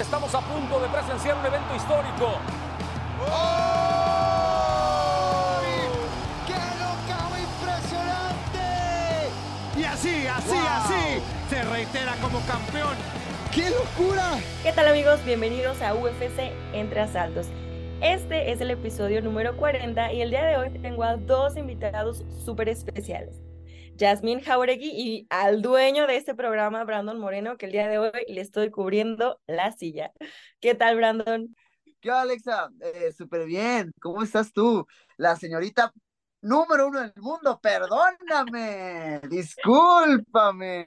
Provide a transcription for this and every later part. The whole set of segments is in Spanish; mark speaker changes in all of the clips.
Speaker 1: Estamos a punto de presenciar un evento histórico.
Speaker 2: ¡Qué knockout impresionante!
Speaker 3: Y así, así,
Speaker 2: Wow.
Speaker 3: así, se reitera como campeón.
Speaker 2: ¡Qué locura!
Speaker 4: ¿Qué tal amigos? Bienvenidos a UFC Entre Asaltos. Este es el episodio número 40 y el día de hoy tengo a dos invitados súper especiales. Jasmine Jauregui y al dueño de este programa, Brandon Moreno, que el día de hoy le estoy cubriendo la silla. ¿Qué tal, Brandon?
Speaker 2: ¿Qué Alexa? Eh, Súper bien. ¿Cómo estás tú? La señorita número uno del mundo. Perdóname. Discúlpame.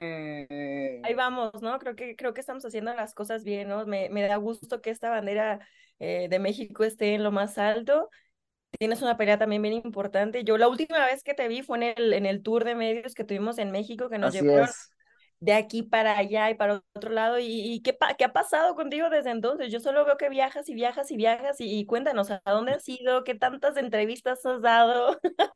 Speaker 4: Ahí vamos, ¿no? Creo que, creo que estamos haciendo las cosas bien, ¿no? Me, me da gusto que esta bandera eh, de México esté en lo más alto. Tienes una pelea también bien importante. Yo la última vez que te vi fue en el, en el tour de medios que tuvimos en México, que nos
Speaker 2: Así
Speaker 4: llevaron
Speaker 2: es.
Speaker 4: de aquí para allá y para otro lado. ¿Y, y qué, qué ha pasado contigo desde entonces? Yo solo veo que viajas y viajas y viajas y, y cuéntanos, ¿a dónde has ido? ¿Qué tantas entrevistas has dado?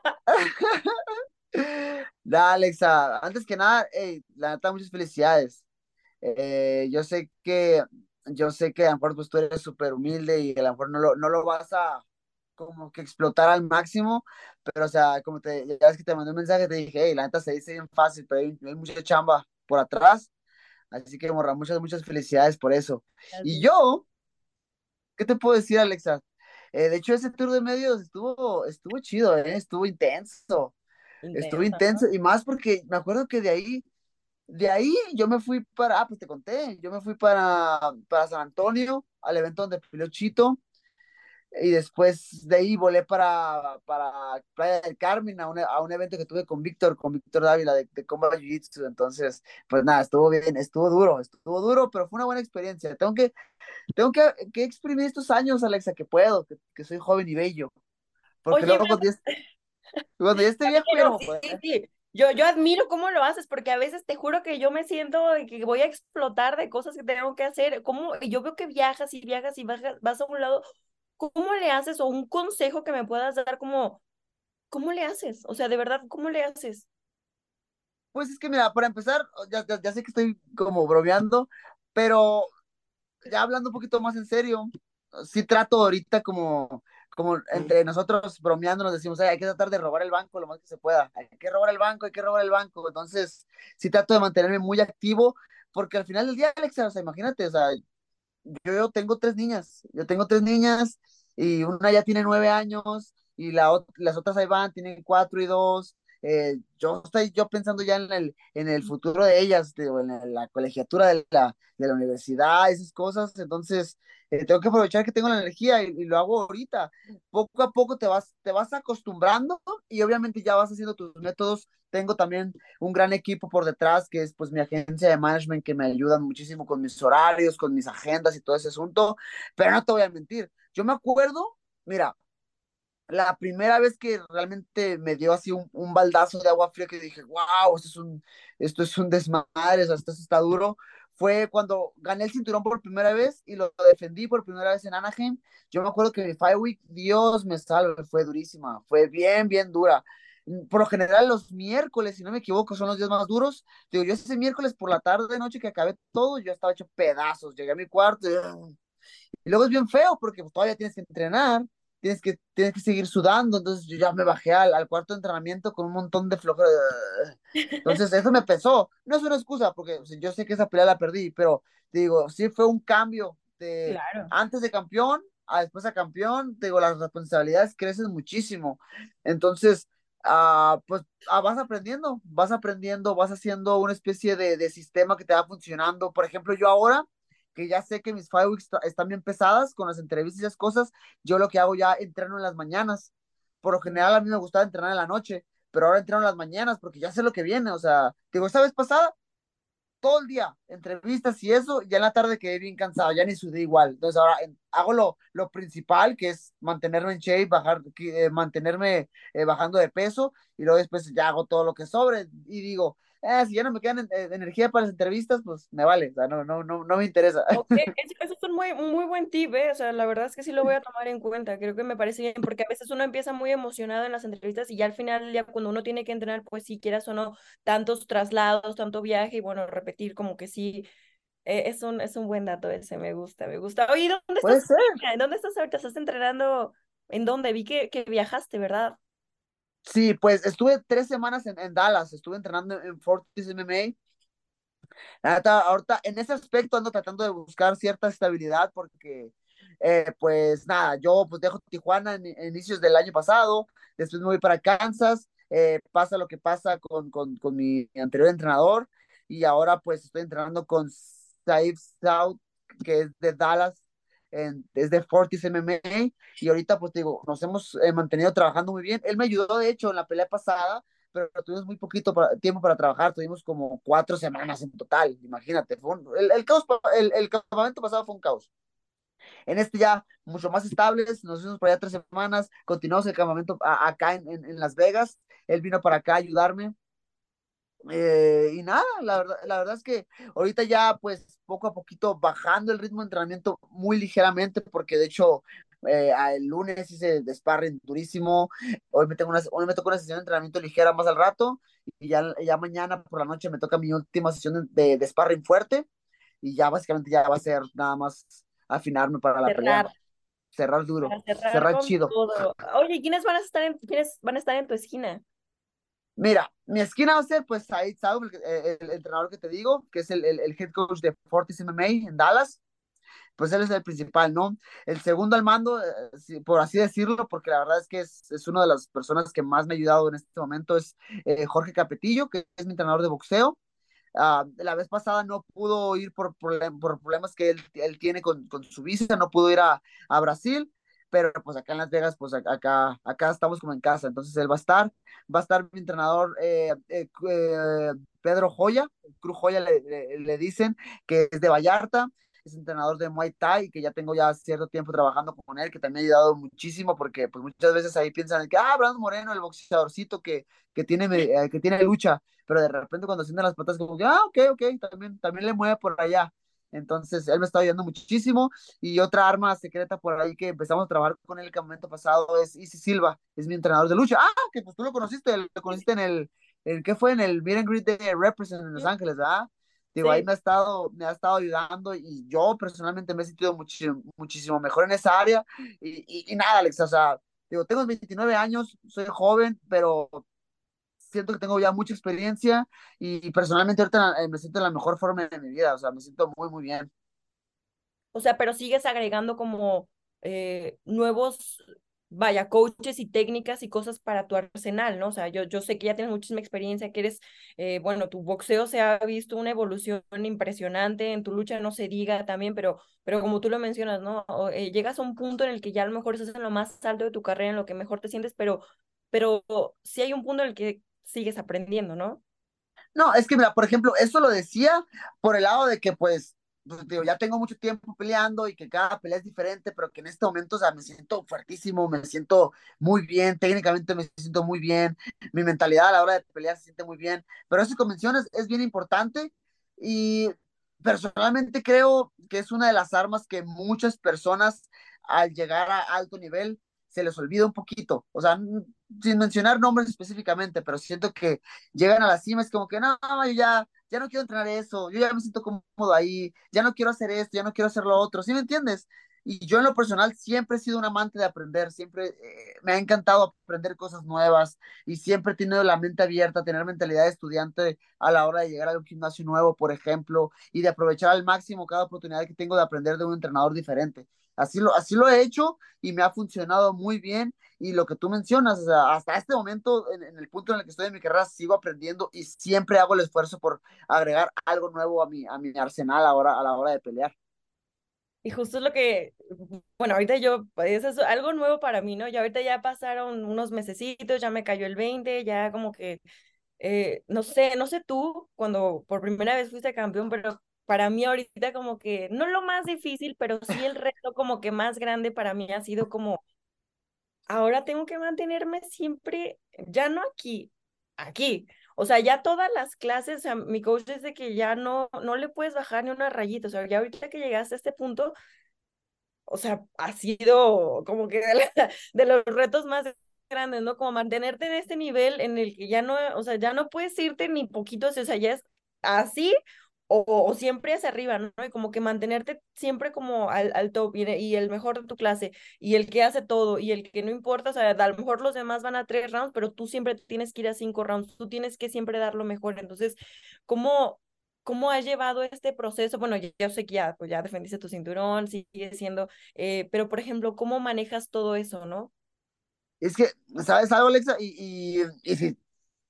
Speaker 2: Da, Alexa. Antes que nada, ey, la neta, muchas felicidades. Eh, yo sé que, yo sé que a lo mejor pues, tú eres súper humilde y a lo mejor no lo, no lo vas a como que explotar al máximo, pero o sea, como te, ya ves que te mandé un mensaje, te dije, hey, la neta se dice bien fácil, pero hay, hay mucha chamba por atrás, así que morra, muchas, muchas felicidades por eso. Y yo, ¿qué te puedo decir, Alexa? Eh, de hecho, ese tour de medios estuvo, estuvo chido, ¿eh? Estuvo intenso, estuvo
Speaker 4: Intenso,
Speaker 2: intenso,
Speaker 4: ¿no?
Speaker 2: y más porque me acuerdo que de ahí, de ahí yo me fui para, ah, pues te conté, yo me fui para, para San Antonio, al evento donde peleó Chito, y después de ahí volé para, para Playa del Carmen a un, a un evento que tuve con Víctor, con Víctor Dávila de, de Combat Jiu-Jitsu. Entonces, pues nada, estuvo bien, estuvo duro, estuvo duro, pero fue una buena experiencia. Tengo que, tengo que, que exprimir estos años, Alexa, que puedo, que, que soy joven y bello. Porque
Speaker 4: Oye,
Speaker 2: luego cuando ya, cuando ya esté viejo,
Speaker 4: Pero
Speaker 2: no
Speaker 4: sí,
Speaker 2: puedo.
Speaker 4: sí. Yo, yo admiro cómo lo haces, porque a veces te juro que yo me siento de que voy a explotar de cosas que tengo que hacer. ¿Cómo? Yo veo que viajas y viajas y bajas, vas a un lado. ¿Cómo le haces? O un consejo que me puedas dar, como, ¿cómo le haces? O sea, de verdad, ¿cómo le haces?
Speaker 2: Pues es que mira, para empezar, ya, ya, ya sé que estoy como bromeando, pero ya hablando un poquito más en serio, sí trato ahorita como, como entre nosotros bromeando nos decimos, "Ay, hay que tratar de robar el banco lo más que se pueda, hay que robar el banco, hay que robar el banco, entonces sí trato de mantenerme muy activo, porque al final del día, Alexa, o sea, imagínate, o sea, yo, tengo tres niñas, yo tengo tres niñas y una ya tiene nueve años y la, las otras ahí van, tienen cuatro y dos. Eh, yo estoy yo pensando ya en el, en el futuro de ellas, en la, la colegiatura de la, de la universidad, esas cosas, entonces eh, tengo que aprovechar que tengo la energía y, y lo hago ahorita. Poco a poco te vas, te vas acostumbrando y obviamente ya vas haciendo tus métodos. Tengo también un gran equipo por detrás, que es pues mi agencia de management, que me ayudan muchísimo con mis horarios, con mis agendas y todo ese asunto, pero no te voy a mentir, yo me acuerdo, mira, la primera vez que realmente me dio así un, un baldazo de agua fría que dije, wow, esto es un, esto es un desmadre, o sea, esto está duro, fue cuando gané el cinturón por primera vez y lo defendí por primera vez en Anaheim. Yo me acuerdo que mi Fight Week, Dios me salve, fue durísima, fue bien, bien dura. Por lo general, los miércoles, si no me equivoco, son los días más duros. Digo, yo ese miércoles por la tarde, noche que acabé todo, yo estaba hecho pedazos. Llegué a mi cuarto y, luego es bien feo porque todavía tienes que entrenar, tienes que, tienes que seguir sudando. Entonces yo ya me bajé al, al cuarto de entrenamiento con un montón de flojera. Entonces eso me pesó. No es una excusa porque o sea, yo sé que esa pelea la perdí, pero te digo, sí fue un cambio de antes de campeón a después a campeón, te digo, las responsabilidades crecen muchísimo. Entonces, ah, pues ah, vas aprendiendo, vas aprendiendo, vas haciendo una especie de, de, sistema que te va funcionando. Por ejemplo, yo ahora, que ya sé que mis five weeks están bien pesadas con las entrevistas y esas cosas, yo lo que hago ya entreno en las mañanas. Por lo general a mí me gustaba entrenar en la noche, pero ahora entreno en las mañanas porque ya sé lo que viene. O sea, digo, esta vez pasada todo el día, entrevistas y eso, ya en la tarde quedé bien cansado, ya ni sudé igual. Entonces ahora hago lo, lo principal, que es mantenerme en shape, bajar, eh, mantenerme eh, bajando de peso, y luego después ya hago todo lo que sobre, y digo, eh, si ya no me quedan eh, energía para las entrevistas, pues me vale, o sea, no, no, no, no me interesa.
Speaker 4: Okay. Eso, es un muy, muy buen tip, ¿eh? o sea, la verdad es que sí lo voy a tomar en cuenta, creo que me parece bien, porque a veces uno empieza muy emocionado en las entrevistas y ya al final, ya cuando uno tiene que entrenar, pues si quieras o no, tantos traslados, tanto viaje, y bueno, repetir como que sí, eh, es, un, es un buen dato ese, me gusta, me gusta. Oye, ¿dónde estás? ¿Dónde estás ahorita? ¿Estás entrenando? ¿En dónde? Vi que, que viajaste, ¿verdad?
Speaker 2: Sí, pues estuve tres semanas en, Dallas, estuve entrenando en Fortis MMA. Ahorita, en ese aspecto ando tratando de buscar cierta estabilidad porque, eh, pues nada, yo pues dejo Tijuana en, inicios del año pasado, después me voy para Kansas, eh, pasa lo que pasa con, con, con, mi anterior entrenador y ahora pues estoy entrenando con Saif South, que es de Dallas, desde Fortis MMA y ahorita pues digo, nos hemos eh, mantenido trabajando muy bien. Él me ayudó de hecho en la pelea pasada, pero tuvimos muy poquito tiempo para trabajar, tuvimos como cuatro semanas en total, imagínate, fue el, el, caos, el, el campamento pasado fue un caos. En este ya mucho más estables, nos fuimos para allá tres semanas, continuamos el campamento acá en, en, Las Vegas, él vino para acá a ayudarme, eh, y nada, la verdad, la verdad es que ahorita ya pues poco a poquito bajando el ritmo de entrenamiento muy ligeramente, porque de hecho eh, el lunes hice de sparring durísimo, hoy me, tengo una, hoy me toca una sesión de entrenamiento ligera más al rato, y ya, ya mañana por la noche me toca mi última sesión de, de, sparring fuerte, y ya básicamente ya va a ser nada más afinarme para la pelea. Cerrar duro, cerrar, chido.
Speaker 4: Oye, ¿quiénes van a estar en, quiénes van a estar en tu esquina?
Speaker 2: Mira, mi esquina va a ser pues Said Saub, el, entrenador que te digo, que es el, el, head coach de Fortis MMA en Dallas. Pues él es el principal, ¿no? El segundo al mando, eh, por así decirlo, porque la verdad es que es, es, una de las personas que más me ha ayudado en este momento, es eh, Jorge Capetillo, que es mi entrenador de boxeo. Uh, la vez pasada no pudo ir por, por, por problemas que él, él tiene con, con, su visa, no pudo ir a, a Brasil, pero pues acá en Las Vegas, pues acá, acá estamos como en casa, entonces él va a estar, va a estar mi entrenador eh, eh, eh, Pedro Joya, Cruz Joya le, le, dicen, que es de Vallarta, es entrenador de Muay Thai, que ya tengo ya cierto tiempo trabajando con él, que también ha ayudado muchísimo, porque pues muchas veces ahí piensan que, ah, Brandon Moreno, el boxeadorcito que, que, tiene, que tiene lucha, pero de repente cuando sienten las patas como que, ah, ok, ok, también, también le mueve por allá, entonces, él me está ayudando muchísimo. Y otra arma secreta por ahí que empezamos a trabajar con él el campamento pasado es Isi Silva, es mi entrenador de lucha. Ah, que pues tú lo conociste, lo conociste en el, en, ¿qué fue? En el Meet and Greet de Represent en Los Ángeles, ¿verdad? Digo, ahí me ha, estado, me ha estado ayudando y yo personalmente me he sentido muchísimo, muchísimo mejor en esa área. Y, y, y nada, Alex, o sea, digo, tengo 29 años, soy joven, pero siento que tengo ya mucha experiencia y, personalmente ahorita eh, me siento en la mejor forma de mi vida, o sea, me siento muy, muy bien.
Speaker 4: O sea, pero sigues agregando como eh, nuevos, vaya, coaches y técnicas y cosas para tu arsenal, ¿no? O sea, yo, yo sé que ya tienes muchísima experiencia, que eres, eh, bueno, tu boxeo se ha visto una evolución impresionante, en tu lucha no se diga también, pero, pero como tú lo mencionas, ¿no? llegas a un punto en el que ya a lo mejor estás en lo más alto de tu carrera, en lo que mejor te sientes, pero, pero sí hay un punto en el que sigues aprendiendo, ¿no?
Speaker 2: No, es que mira, por ejemplo, eso lo decía por el lado de que pues, pues digo, ya tengo mucho tiempo peleando y que cada pelea es diferente, pero que en este momento, o sea, me siento fuertísimo, me siento muy bien, técnicamente me siento muy bien, mi mentalidad a la hora de pelear se siente muy bien, pero esa convención es, es bien importante y personalmente creo que es una de las armas que muchas personas al llegar a alto nivel se les olvida un poquito, o sea, sin mencionar nombres específicamente, pero siento que llegan a la cima, es como que no, yo ya, ya no quiero entrenar eso, yo ya me siento cómodo ahí, ya no quiero hacer esto, ya no quiero hacer lo otro, ¿sí me entiendes? Y yo en lo personal siempre he sido un amante de aprender, siempre eh, me ha encantado aprender cosas nuevas y siempre he tenido la mente abierta, tener mentalidad de estudiante a la hora de llegar a un gimnasio nuevo, por ejemplo, y de aprovechar al máximo cada oportunidad que tengo de aprender de un entrenador diferente. Así lo, así lo he hecho y me ha funcionado muy bien. Y lo que tú mencionas, hasta este momento, en, el punto en el que estoy en mi carrera, sigo aprendiendo y siempre hago el esfuerzo por agregar algo nuevo a mi, a mi arsenal ahora, a la hora de pelear.
Speaker 4: Y justo es lo que, bueno, ahorita yo, pues, es algo nuevo para mí, ¿no? Ya ahorita ya pasaron unos mesecitos, ya me cayó el 20, ya como que, eh, no sé, no sé tú, cuando por primera vez fuiste campeón, pero para mí ahorita como que, no lo más difícil, pero sí el reto como que más grande para mí ha sido como, ahora tengo que mantenerme siempre, ya no aquí, aquí. O sea, ya todas las clases, o mi coach dice que ya no, no le puedes bajar ni una rayita. O sea, ya ahorita que llegaste a este punto, o sea, ha sido como que de, de los retos más grandes, ¿no? Como mantenerte en este nivel en el que ya no, o sea, ya no puedes irte ni poquito, o sea, ya es así o, siempre hacia arriba, ¿no? Y como que mantenerte siempre como al, al top y, el mejor de tu clase y el que hace todo y el que no importa, o sea, a lo mejor los demás van a tres rounds, pero tú siempre tienes que ir a cinco rounds, tú tienes que siempre dar lo mejor. Entonces, ¿cómo, cómo has llevado este proceso? Bueno, yo, sé que ya, pues ya defendiste tu cinturón, sigue siendo, eh, pero por ejemplo, ¿cómo manejas todo eso, no?
Speaker 2: Es que, ¿sabes algo, Alexa? Y, y, y si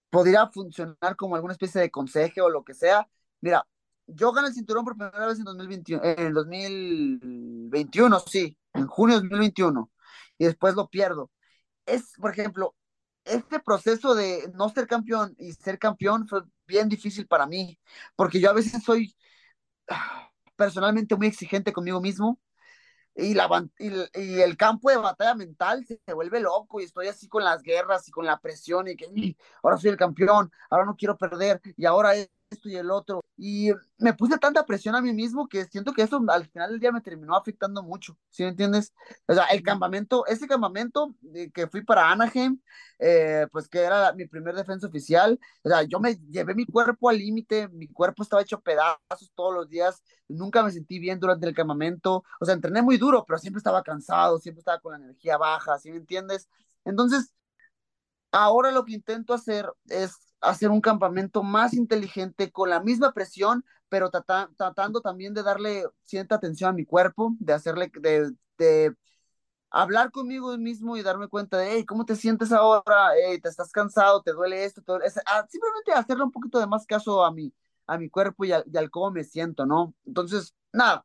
Speaker 2: podría funcionar como alguna especie de consejo o lo que sea, mira, yo gané el cinturón por primera vez en 2021, en 2021, sí, en junio de 2021, y después lo pierdo. Es, por ejemplo, este proceso de no ser campeón y ser campeón fue bien difícil para mí, porque yo a veces soy ah, personalmente muy exigente conmigo mismo y, la, y, el campo de batalla mental se, vuelve loco y estoy así con las guerras y con la presión y que ahora soy el campeón, ahora no quiero perder y ahora esto y el otro. Y me puse tanta presión a mí mismo que siento que eso al final del día me terminó afectando mucho, ¿sí me entiendes? O sea, el campamento, ese campamento que fui para Anaheim, eh, pues que era mi primer defensa oficial, o sea, yo me llevé mi cuerpo al límite, mi cuerpo estaba hecho pedazos todos los días, nunca me sentí bien durante el campamento, o sea, entrené muy duro, pero siempre estaba cansado, siempre estaba con la energía baja, ¿sí me entiendes? Entonces, ahora lo que intento hacer es hacer un campamento más inteligente con la misma presión, pero tratando también de darle cierta atención a mi cuerpo, de hacerle, de, hablar conmigo mismo y darme cuenta de, hey, ¿cómo te sientes ahora? Hey, ¿te estás cansado? ¿Te duele esto? Ah, simplemente hacerle un poquito de más caso a mi, a mi cuerpo y y al cómo me siento, ¿no? Entonces, nada,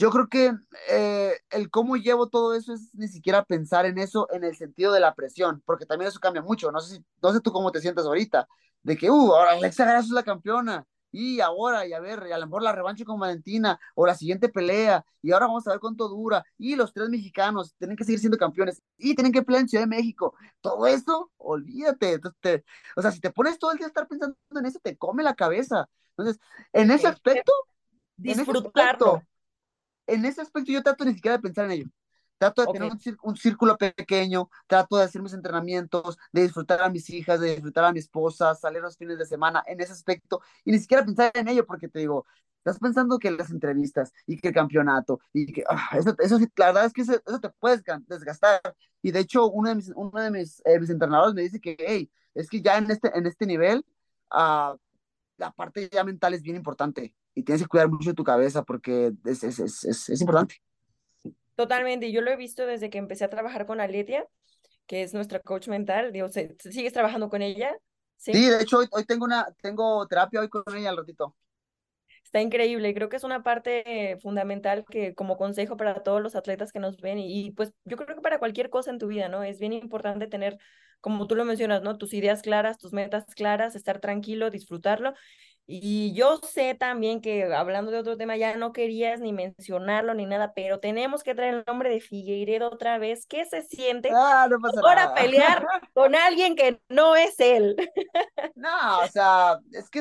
Speaker 2: yo creo que eh, el cómo llevo todo eso es ni siquiera pensar en eso en el sentido de la presión, porque también eso cambia mucho. No sé, si, no sé tú cómo te sientes ahorita, de que, uh, ahora Alexa Grasso es la campeona, y ahora, y a ver, y a lo mejor la revancha con Valentina, o la siguiente pelea, y ahora vamos a ver cuánto dura, y los tres mexicanos tienen que seguir siendo campeones, y tienen que pelear en Ciudad de México. Todo eso, olvídate. Entonces, o sea, si te pones todo el día a estar pensando en eso, te come la cabeza. Entonces, en ese aspecto,
Speaker 4: disfrutarlo
Speaker 2: en ese aspecto yo trato ni siquiera de pensar en ello. Trato de tener un, círculo pequeño, trato de hacer mis entrenamientos, de disfrutar a mis hijas, de disfrutar a mi esposa, salir los fines de semana en ese aspecto y ni siquiera pensar en ello porque te digo, estás pensando que las entrevistas y que el campeonato y que ah, eso, eso la verdad es que eso, te puedes desgastar. Y de hecho, uno de mis, uno de mis, eh, mis entrenadores me dice que, hey, es que ya en este, en este nivel, uh, la parte ya mental es bien importante y tienes que cuidar mucho tu cabeza porque es, es, es, es importante.
Speaker 4: Totalmente, yo lo he visto desde que empecé a trabajar con Aletia, que es nuestra coach mental, digo, ¿sigues trabajando con ella?
Speaker 2: Sí, de hecho hoy, hoy, tengo una, tengo terapia hoy con ella al ratito.
Speaker 4: Está increíble, creo que es una parte fundamental que como consejo para todos los atletas que nos ven y, y, pues yo creo que para cualquier cosa en tu vida, ¿no? Es bien importante tener, como tú lo mencionas, ¿no? Tus ideas claras, tus metas claras, estar tranquilo, disfrutarlo y yo sé también que hablando de otro tema, ya no querías ni mencionarlo ni nada, pero tenemos que traer el nombre de Figueiredo otra vez. ¿Qué se siente
Speaker 2: ah, no
Speaker 4: pelear con alguien que no es él?
Speaker 2: no, o sea, es que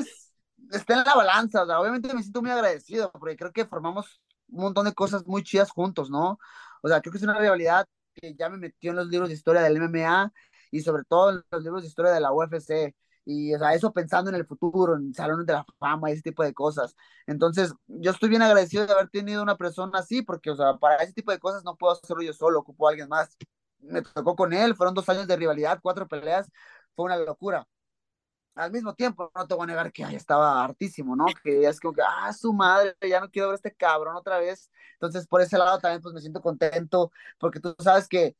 Speaker 2: está en la balanza. O sea, obviamente me siento muy agradecido porque creo que formamos un montón de cosas muy chidas juntos, ¿no? O sea, creo que es una rivalidad que ya me metió en los libros de historia del MMA y sobre todo en los libros de historia de la UFC y o sea, eso pensando en el futuro, en salones de la fama, ese tipo de cosas. Entonces, yo estoy bien agradecido de haber tenido una persona así, porque, o sea, para ese tipo de cosas no puedo hacerlo yo solo, ocupo a alguien más. Me tocó con él, fueron dos años de rivalidad, cuatro peleas, fue una locura. Al mismo tiempo, no te voy a negar que estaba hartísimo, ¿no? Que es como que, ah, su madre, ya no quiero ver a este cabrón otra vez. Entonces, por ese lado también, pues me siento contento, porque tú sabes que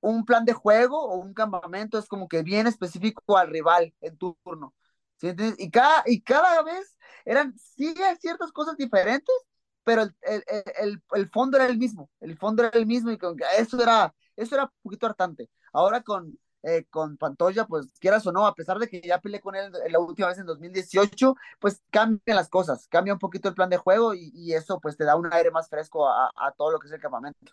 Speaker 2: un plan de juego o un campamento es como que bien específico al rival en tu turno. ¿sí Y cada, y cada vez eran, sí, ciertas cosas diferentes, pero el, el, el, el, fondo era el mismo, el fondo era el mismo y con, eso, era, eso era un poquito hartante. Ahora con, eh, con Pantoya, pues quieras o no, a pesar de que ya peleé con él la última vez en 2018, pues cambian las cosas, cambia un poquito el plan de juego y, y eso pues te da un aire más fresco a, a todo lo que es el campamento.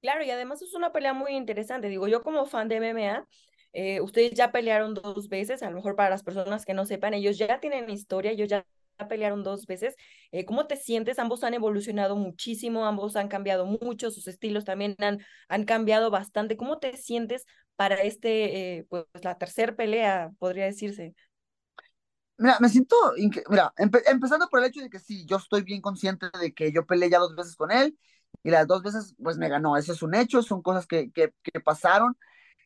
Speaker 4: Claro, y además es una pelea muy interesante. Digo, yo como fan de MMA, eh, ustedes ya pelearon dos veces, a lo mejor para las personas que no sepan, ellos ya tienen historia, ellos ya pelearon dos veces. Eh, ¿Cómo te sientes? Ambos han evolucionado muchísimo, ambos han cambiado mucho, sus estilos también han, han cambiado bastante. ¿Cómo te sientes para este, eh, pues la tercera pelea, podría decirse?
Speaker 2: Mira, me siento, mira, empezando por el hecho de que sí, yo estoy bien consciente de que yo peleé ya dos veces con él y las dos veces pues me ganó. Eso es un hecho, son cosas que, que, que pasaron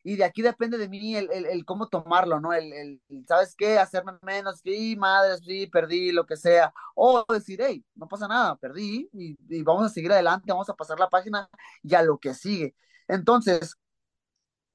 Speaker 2: y de aquí depende de mí el, el, cómo tomarlo, ¿no? El, ¿sabes qué? Hacerme menos, sí, madre, sí, perdí, lo que sea. O decir, hey, no pasa nada, perdí y, y vamos a seguir adelante, vamos a pasar la página y a lo que sigue. Entonces,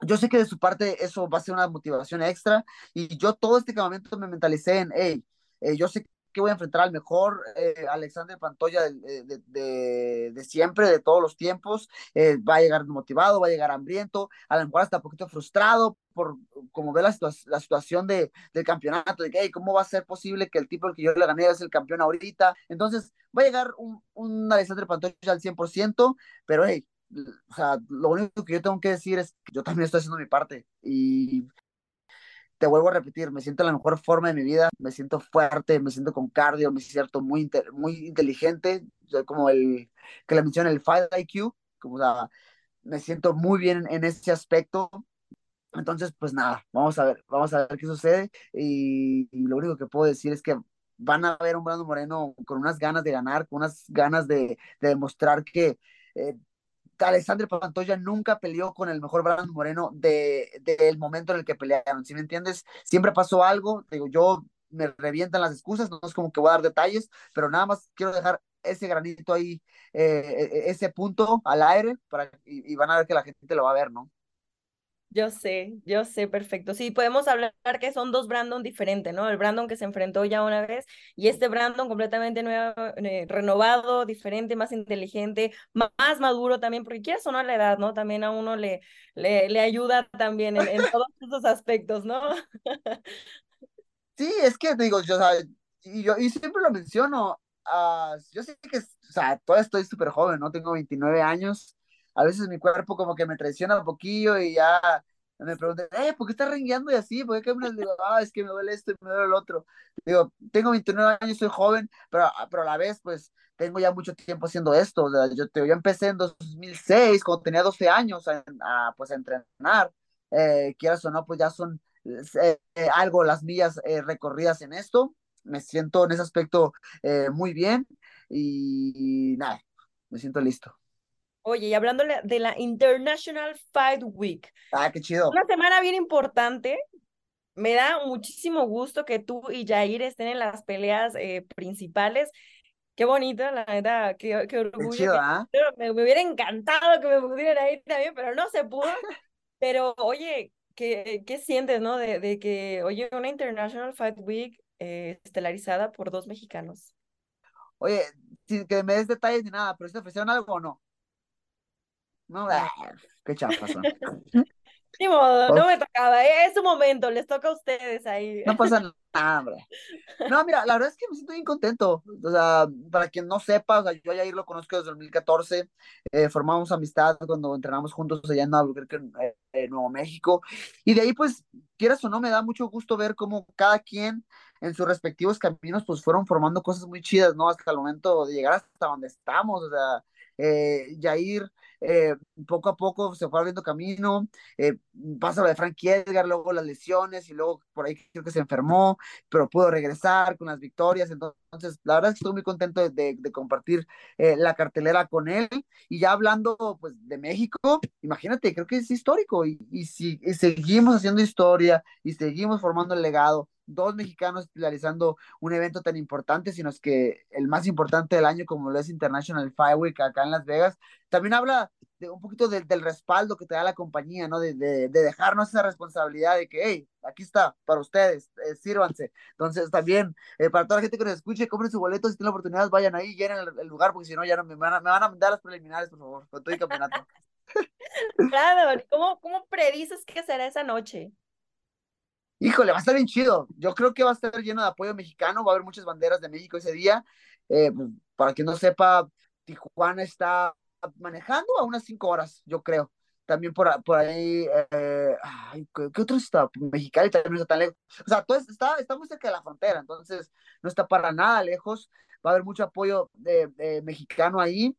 Speaker 2: yo sé que de su parte eso va a ser una motivación extra y yo todo este campamento me mentalicé en, hey, eh, yo sé que voy a enfrentar al mejor eh, Alexander Pantoya de, de, de, de, siempre, de todos los tiempos. Eh, va a llegar motivado, va a llegar hambriento, a lo mejor hasta un poquito frustrado por como ve la, situa la situación de, del campeonato, de que hey, cómo va a ser posible que el tipo al que yo le gané es el campeón ahorita. Entonces va a llegar un, un Alexander Pantoya al 100%, pero hey, o sea, lo único que yo tengo que decir es que yo también estoy haciendo mi parte y te vuelvo a repetir, me siento en la mejor forma de mi vida, me siento fuerte, me siento con cardio, me siento muy, muy inteligente, como el que le menciona el Fight IQ, como sea, me siento muy bien en ese aspecto. Entonces, pues nada, vamos a ver, vamos a ver qué sucede y, y lo único que puedo decir es que van a ver un Brando Moreno con unas ganas de ganar, con unas ganas de, de demostrar que eh, Alexandre Pantoya nunca peleó con el mejor Brandon Moreno del de, momento en el que pelearon, si me entiendes? Siempre pasó algo, digo, yo me revientan las excusas, no es como que voy a dar detalles, pero nada más quiero dejar ese granito ahí, eh, ese punto al aire, para, y, y van a ver que la gente lo va a ver, ¿no?
Speaker 4: Yo sé, yo sé, perfecto. Sí, podemos hablar que son dos Brandon diferentes, ¿no? El Brandon que se enfrentó ya una vez y este Brandon completamente nuevo, eh, renovado, diferente, más inteligente, más maduro también, porque quiere sonar la edad, ¿no? También a uno le, le, le ayuda también en, en todos esos aspectos, ¿no?
Speaker 2: sí, es que digo, yo, y yo y siempre lo menciono, uh, yo sé que, o sea, todavía estoy súper joven, ¿no? Tengo 29 años a veces mi cuerpo como que me traiciona un poquillo y ya me preguntan, eh, ¿por qué estás rengueando y así? ¿Por qué me digo, ah, es que me duele esto y me duele el otro? Digo, tengo 29 años, soy joven, pero, pero a la vez, pues, tengo ya mucho tiempo haciendo esto. O sea, yo, yo empecé en 2006, cuando tenía 12 años, a, pues, entrenar. Eh, quieras o no, pues ya son eh, algo las millas eh, recorridas en esto. Me siento en ese aspecto eh, muy bien y nada, me siento listo.
Speaker 4: Oye, y hablando de la International Fight Week.
Speaker 2: Ah, qué chido.
Speaker 4: Una semana bien importante. Me da muchísimo gusto que tú y Jair estén en las peleas eh, principales. Qué bonito, la verdad, qué, qué orgullo.
Speaker 2: Qué chido, ¿ah?
Speaker 4: me, me, hubiera encantado que me pudieran ir también, pero no se pudo. pero oye, ¿qué, qué sientes, no? De, de, que, oye, una International Fight Week eh, estelarizada por dos mexicanos.
Speaker 2: Oye, sin que me des detalles ni nada, pero ¿se te ofrecieron algo o no? No, ah, qué chapas son.
Speaker 4: Ni modo, no me tocaba, es su momento, les toca a ustedes ahí.
Speaker 2: No pasa nada, hombre. No, mira, la verdad es que me siento bien contento. O sea, para quien no sepa, o sea, yo a Yair lo conozco desde 2014, eh, formamos amistad cuando entrenamos juntos allá en Albuquerque, en Nuevo México, y de ahí, pues, quieras o no, me da mucho gusto ver cómo cada quien en sus respectivos caminos, pues, fueron formando cosas muy chidas, ¿no? Hasta el momento de llegar hasta donde estamos, o sea, eh, Yair eh, poco a poco se fue abriendo camino, eh, pasa lo de Frankie Edgar, luego las lesiones y luego por ahí creo que se enfermó, pero pudo regresar con las victorias, entonces la verdad es que estoy muy contento de, compartir eh, la cartelera con él y ya hablando pues de México, imagínate, creo que es histórico y, si seguimos haciendo historia y seguimos formando el legado, dos mexicanos realizando un evento tan importante, sino es que el más importante del año, como lo es International Fire Week acá en Las Vegas, también habla de un poquito del respaldo que te da la compañía, ¿no? De, de, dejarnos esa responsabilidad de que, hey, aquí está, para ustedes, eh, sírvanse. Entonces, también, eh, para toda la gente que nos escuche, compren su boleto, si tienen la oportunidad, vayan ahí, llenen el, lugar, porque si no, ya no me van, a, me van a mandar las preliminares, por favor, con todo el campeonato.
Speaker 4: claro, ¿cómo, ¿cómo predices que será esa noche?
Speaker 2: Híjole, va a estar bien chido. Yo creo que va a estar lleno de apoyo mexicano, va a haber muchas banderas de México ese día. Eh, pues, para quien no sepa, Tijuana está manejando a unas cinco horas, yo creo. También por, por ahí, eh, ¿qué, otro está? Mexicali también no está tan lejos. O sea, todo está, está muy cerca de la frontera, entonces no está para nada lejos. Va a haber mucho apoyo mexicano ahí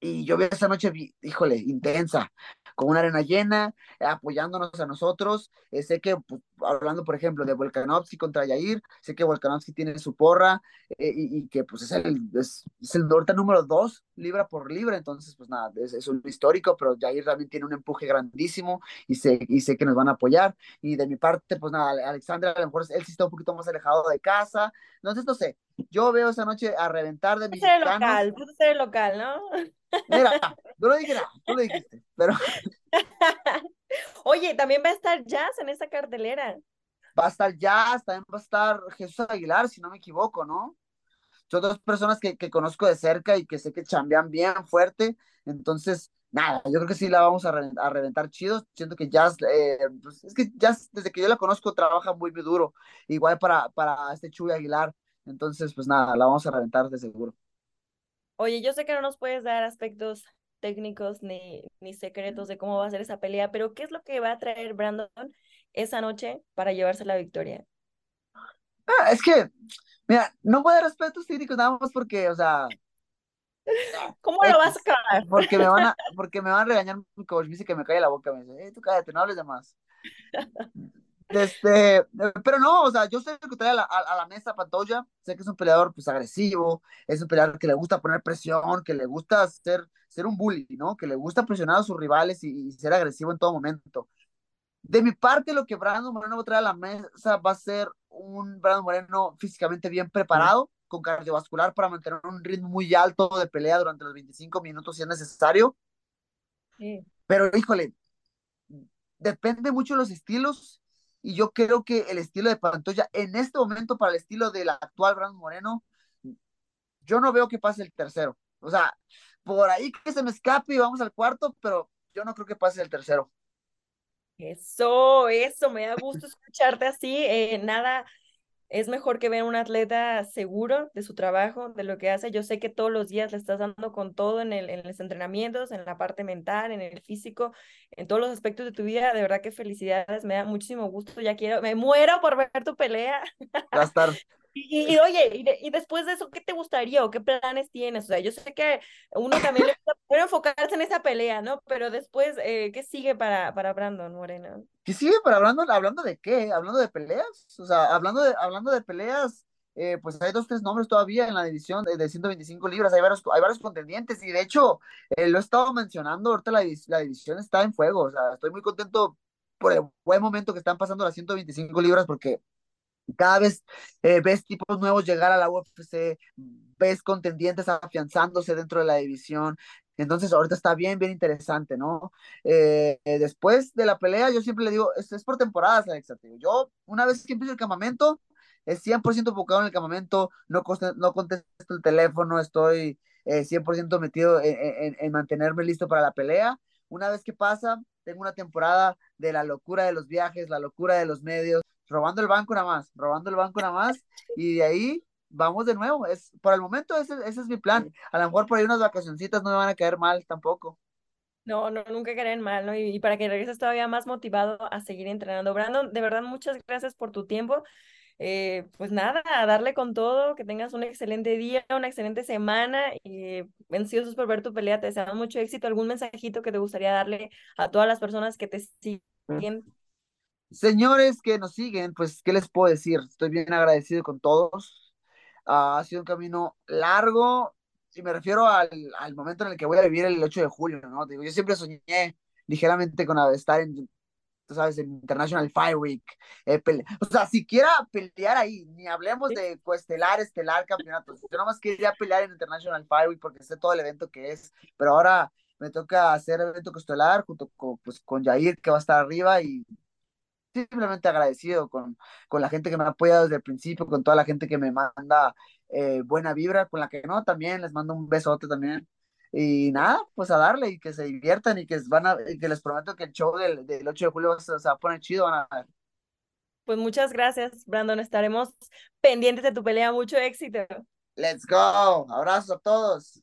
Speaker 2: y yo vi esa noche, híjole, intensa, con una arena llena, apoyándonos a nosotros. Eh, sé que, pues, hablando, por ejemplo, de Volkanovski contra Yair, sé que Volkanovski tiene su porra eh, y, que, pues, es el, es, el número dos, libra por libra. Entonces, pues, nada, es, un histórico, pero Yair también tiene un empuje grandísimo y sé, y sé que nos van a apoyar. Y de mi parte, pues, nada, Alexander, a lo mejor él sí está un poquito más alejado de casa. Entonces, no sé, yo veo esa noche a reventar de
Speaker 4: mis ser local, puede ser local, ¿no?
Speaker 2: Mira, no dije nada, tú lo dijiste, pero...
Speaker 4: Oye, también va a estar Jazz en esa cartelera.
Speaker 2: Va a estar Jazz, también va a estar Jesús Aguilar, si no me equivoco, ¿no? Son dos personas que, que conozco de cerca y que sé que chambean bien fuerte, entonces, nada, yo creo que sí la vamos a, a reventar chido, siento que Jazz, eh, pues es que Jazz, desde que yo la conozco, trabaja muy, muy duro, igual para, para este Chuy Aguilar, entonces, pues nada, la vamos a reventar de seguro.
Speaker 4: Oye, yo sé que no nos puedes dar aspectos técnicos ni, ni secretos de cómo va a ser esa pelea, pero ¿qué es lo que va a traer Brandon esa noche para llevarse la victoria?
Speaker 2: Ah, es que, mira, no voy a dar aspectos técnicos nada más porque, o sea...
Speaker 4: ¿Cómo lo vas a acabar?
Speaker 2: Porque me van a, porque me van a regañar mi coach, me dice que me cae la boca, me dice, eh, tú cállate, no hables de más. Este, pero no, o sea, yo sé que trae a la, a, la mesa Pantoya, sé que es un peleador pues agresivo, es un peleador que le gusta poner presión, que le gusta ser, ser un bully, ¿no? Que le gusta presionar a sus rivales y, ser agresivo en todo momento. De mi parte, lo que Brandon Moreno va a traer a la mesa va a ser un Brandon Moreno físicamente bien preparado, con cardiovascular para mantener un ritmo muy alto de pelea durante los 25 minutos si es necesario. Pero híjole, depende mucho de los estilos y yo creo que el estilo de Pantoya en este momento para el estilo del actual Brandon Moreno, yo no veo que pase el tercero. O sea, por ahí que se me escape y vamos al cuarto, pero yo no creo que pase el tercero.
Speaker 4: Eso, eso, me da gusto escucharte así. Eh, nada, es mejor que ver un atleta seguro de su trabajo, de lo que hace. Yo sé que todos los días le estás dando con todo en, el, en los entrenamientos, en la parte mental, en el físico, en todos los aspectos de tu vida. De verdad que felicidades, me da muchísimo gusto. Ya quiero, me muero por ver tu pelea.
Speaker 2: Va estar
Speaker 4: y, oye, y, después de eso, ¿qué te gustaría o qué planes tienes? O sea, yo sé que uno también le gusta enfocarse en esa pelea, ¿no? Pero después, eh, ¿qué sigue para, para Brandon Moreno?
Speaker 2: ¿Qué sigue para Brandon? ¿Hablando de qué? ¿Hablando de peleas? O sea, hablando de, hablando de peleas, eh, pues hay dos, tres nombres todavía en la división de, de 125 libras, hay varios, hay varios contendientes y de hecho eh, lo he estado mencionando, ahorita la, la, división está en fuego, o sea, estoy muy contento por el buen momento que están pasando las 125 libras porque cada vez eh, ves tipos nuevos llegar a la UFC, ves contendientes afianzándose dentro de la división. Entonces, ahorita está bien, bien interesante, ¿no? Eh, eh, después de la pelea, yo siempre le digo, es, es por temporadas, Alexa. Yo, una vez que empiezo el campamento, es 100% enfocado en el campamento, no, no contesto el teléfono, estoy 100% metido en, en mantenerme listo para la pelea. Una vez que pasa, tengo una temporada de la locura de los viajes, la locura de los medios, robando el banco nada más, robando el banco nada más, y de ahí vamos de nuevo. Es, por el momento ese, ese es mi plan. A lo mejor por ahí unas vacacioncitas no me van a caer mal tampoco.
Speaker 4: No, no, nunca caerán mal, ¿no? Y, y, para que regreses todavía más motivado a seguir entrenando. Brandon, de verdad, muchas gracias por tu tiempo. Eh, pues nada, a darle con todo, que tengas un excelente día, una excelente semana y ansiosos por ver tu pelea, te deseamos mucho éxito, algún mensajito que te gustaría darle a todas las personas que te siguen.
Speaker 2: Señores que nos siguen, pues, ¿qué les puedo decir? Estoy bien agradecido con todos. Uh, ha sido un camino largo, y me refiero al, al, momento en el que voy a vivir el 8 de julio, ¿no? Digo, yo siempre soñé ligeramente con estar en, tú sabes, en International Fire Week. Eh, o sea, siquiera pelear ahí, ni hablemos de coestelar, estelar, campeonatos. Yo nomás quería pelear en International Fire Week porque sé todo el evento que es, pero ahora me toca hacer evento costelar junto con, pues, con Jair, que va a estar arriba, y simplemente agradecido con, con la gente que me ha apoyado desde el principio, con toda la gente que me manda eh, buena vibra, con la que no, también les mando un besote también. Y nada, pues a darle y que se diviertan y que, van a, y que les prometo que el show del, del 8 de julio se, se va a poner chido, van a ver.
Speaker 4: Pues muchas gracias, Brandon. Estaremos pendientes de tu pelea. Mucho éxito.
Speaker 2: Let's go. Abrazos a todos.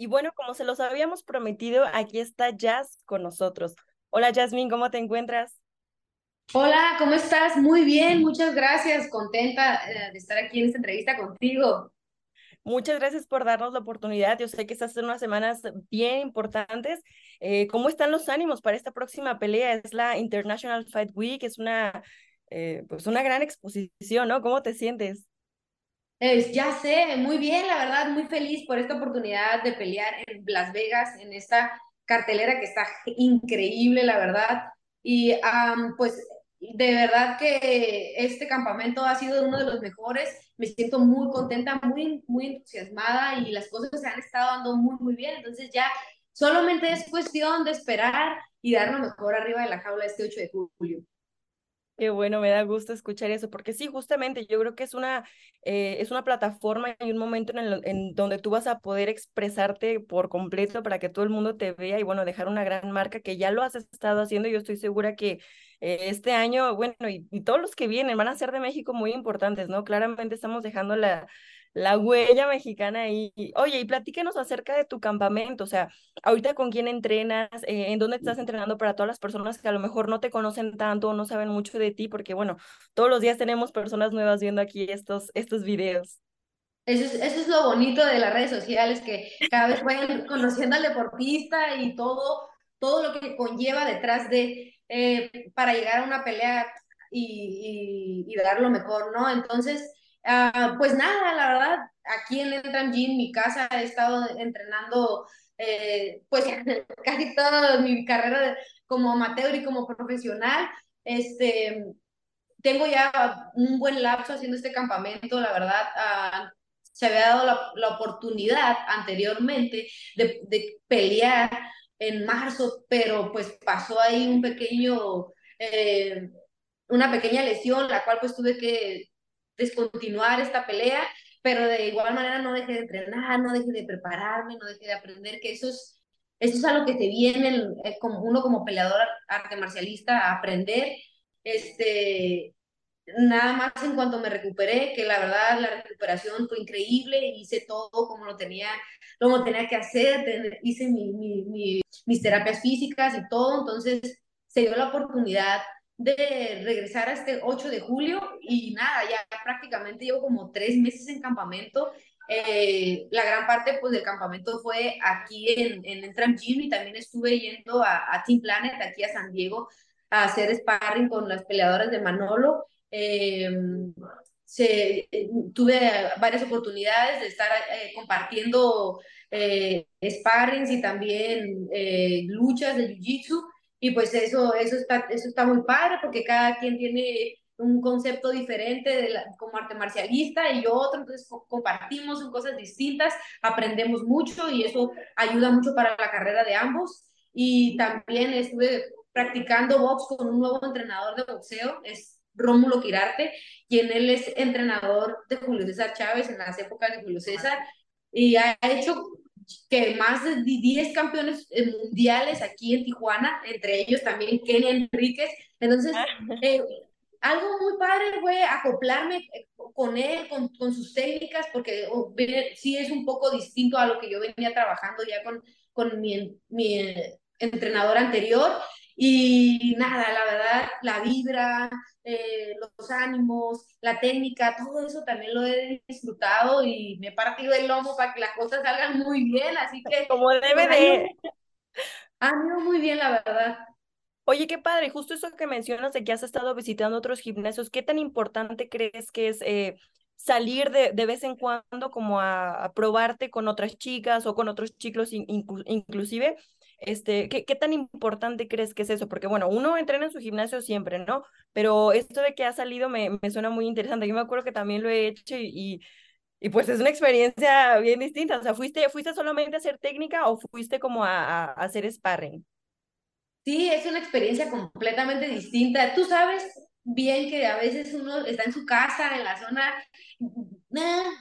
Speaker 4: Y bueno, como se los habíamos prometido, aquí está Jazz con nosotros. Hola Jasmine, ¿cómo te encuentras?
Speaker 5: Hola, ¿cómo estás? Muy bien, muchas gracias. Contenta de estar aquí en esta entrevista contigo.
Speaker 4: Muchas gracias por darnos la oportunidad. Yo sé que estas son unas semanas bien importantes. Eh, ¿Cómo están los ánimos para esta próxima pelea? Es la International Fight Week, es una, eh, pues una gran exposición, ¿no? ¿Cómo te sientes?
Speaker 5: Eh, ya sé, muy bien, la verdad, muy feliz por esta oportunidad de pelear en Las Vegas, en esta cartelera que está increíble, la verdad. Y pues de verdad que este campamento ha sido uno de los mejores. Me siento muy contenta, muy, muy entusiasmada y las cosas se han estado dando muy, muy bien. Entonces ya solamente es cuestión de esperar y dar lo mejor arriba de la jaula este 8 de julio.
Speaker 4: Qué bueno, me da gusto escuchar eso, porque sí, justamente yo creo que es una, eh, es una plataforma y un momento en, el, en, donde tú vas a poder expresarte por completo para que todo el mundo te vea y bueno, dejar una gran marca que ya lo has estado haciendo. Yo estoy segura que eh, este año, bueno, y, y, todos los que vienen van a ser de México muy importantes, ¿no? Claramente estamos dejando la, la huella mexicana ahí. Oye, y platícanos acerca de tu campamento, o sea, ahorita con quién entrenas, eh, en dónde estás entrenando para todas las personas que a lo mejor no te conocen tanto o no saben mucho de ti, porque bueno, todos los días tenemos personas nuevas viendo aquí estos, estos videos.
Speaker 5: Eso es, eso es lo bonito de las redes sociales, que cada vez vayan conociendo al deportista y todo, todo lo que conlleva detrás de, eh, para llegar a una pelea y, y dar lo mejor, ¿no? Entonces, Uh, pues nada, la verdad, aquí en Entram Gym, mi casa, he estado entrenando eh, pues casi toda mi carrera como amateur y como profesional. este, tengo ya un buen lapso haciendo este campamento, la verdad, ah, se había dado la, oportunidad anteriormente de, de, pelear en marzo, pero pues pasó ahí un pequeño, eh, una pequeña lesión, la cual pues tuve que descontinuar esta pelea, pero de igual manera no dejé de entrenar, no dejé de prepararme, no dejé de aprender, que eso es, eso es a lo que te viene eh, como uno como peleador arte marcialista a aprender, este, nada más en cuanto me recuperé, que la verdad la recuperación fue increíble, hice todo como lo tenía, como tenía que hacer, hice mi, mi, mis terapias físicas y todo, entonces se dio la oportunidad de regresar a este 8 de julio y nada, ya prácticamente llevo como tres meses en campamento. Eh, la gran parte pues del campamento fue aquí en, en Entram Gym y también estuve yendo a, Team Planet, aquí a San Diego, a hacer sparring con las peleadoras de Manolo eh, se, tuve varias oportunidades de estar eh, compartiendo eh, sparrings y también eh, luchas de jiu-jitsu y pues eso, eso, está, eso está muy padre porque cada quien tiene un concepto diferente de como arte marcialista y otro, entonces compartimos en cosas distintas, aprendemos mucho y eso ayuda mucho para la carrera de ambos. Y también estuve practicando box con un nuevo entrenador de boxeo, es Rómulo Quirarte, quien él es entrenador de Julio César Chávez en las épocas de Julio César y ha hecho que más de 10 campeones eh, mundiales aquí en Tijuana, entre ellos también Kenny Enríquez. Entonces, ah. eh, algo muy padre fue acoplarme eh, con él, con, con sus técnicas, porque oh, sí es un poco distinto a lo que yo venía trabajando ya con, con mi, mi entrenador anterior. Y nada, la verdad, la vibra, eh, los ánimos, la técnica, todo eso también lo he disfrutado y me he partido el lomo para que las cosas salgan muy bien, así que...
Speaker 4: Como debe de...
Speaker 5: Ha ido muy bien, la verdad.
Speaker 4: Oye, qué padre, justo eso que mencionas de que has estado visitando otros gimnasios, ¿qué tan importante crees que es eh, salir de, de, vez en cuando como a, probarte con otras chicas o con otros chicos inclusive este, ¿qué, ¿qué, tan importante crees que es eso? Porque bueno, uno entrena en su gimnasio siempre, ¿no? Pero esto de que ha salido me, me suena muy interesante. Yo me acuerdo que también lo he hecho y, y, pues es una experiencia bien distinta. O sea, ¿fuiste, fuiste solamente a hacer técnica o fuiste como a, a, a hacer sparring?
Speaker 5: Sí, es una experiencia completamente distinta. Tú sabes bien que a veces uno está en su casa, en la zona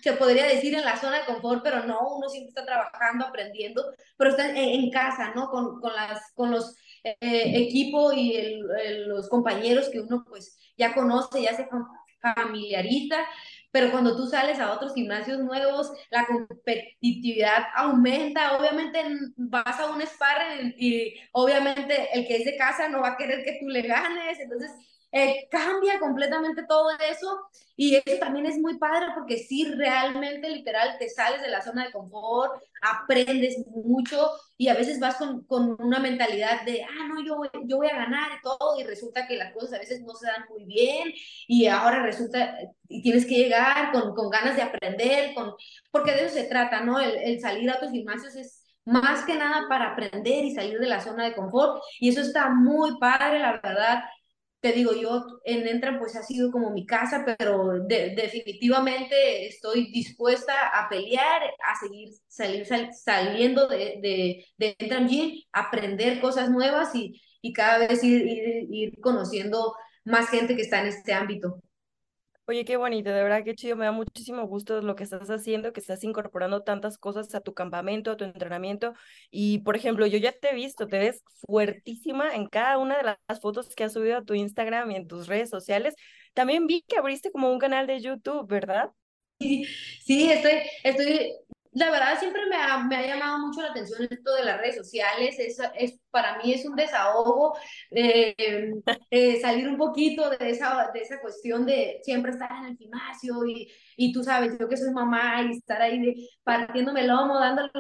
Speaker 5: se podría decir en la zona de confort, pero no, uno siempre está trabajando, aprendiendo, pero está en, casa, ¿no? Con, con, las, con los eh, equipos y el, los compañeros que uno pues ya conoce, ya se familiariza, pero cuando tú sales a otros gimnasios nuevos, la competitividad aumenta, obviamente vas a un sparring y obviamente el que es de casa no va a querer que tú le ganes, entonces eh, cambia completamente todo eso y eso también es muy padre porque si realmente literal te sales de la zona de confort, aprendes mucho y a veces vas con, con una mentalidad de, ah, no, yo, yo voy a ganar y todo y resulta que las cosas a veces no se dan muy bien y ahora resulta, y tienes que llegar con, con ganas de aprender, con, porque de eso se trata, ¿no? El, el salir a otros gimnasios es más que nada para aprender y salir de la zona de confort y eso está muy padre, la verdad te digo, yo en Entran pues ha sido como mi casa, pero definitivamente estoy dispuesta a pelear, a seguir salir, saliendo de, de, de Entran Gym, aprender cosas nuevas y, y cada vez ir, ir conociendo más gente que está en este ámbito.
Speaker 4: Oye, qué bonito, de verdad qué chido, me da muchísimo gusto lo que estás haciendo, que estás incorporando tantas cosas a tu campamento, a tu entrenamiento. Y, por ejemplo, yo ya te he visto, te ves fuertísima en cada una de las fotos que has subido a tu Instagram y en tus redes sociales. También vi que abriste como un canal de YouTube, ¿verdad?
Speaker 5: Sí, sí, estoy, estoy la verdad siempre me ha, me ha, llamado mucho la atención esto de las redes sociales, es, es para mí es un desahogo, eh, eh, salir un poquito de esa, de esa cuestión de siempre estar en el gimnasio y, y tú sabes, yo que soy mamá y estar ahí de, partiéndome el lomo, dándole,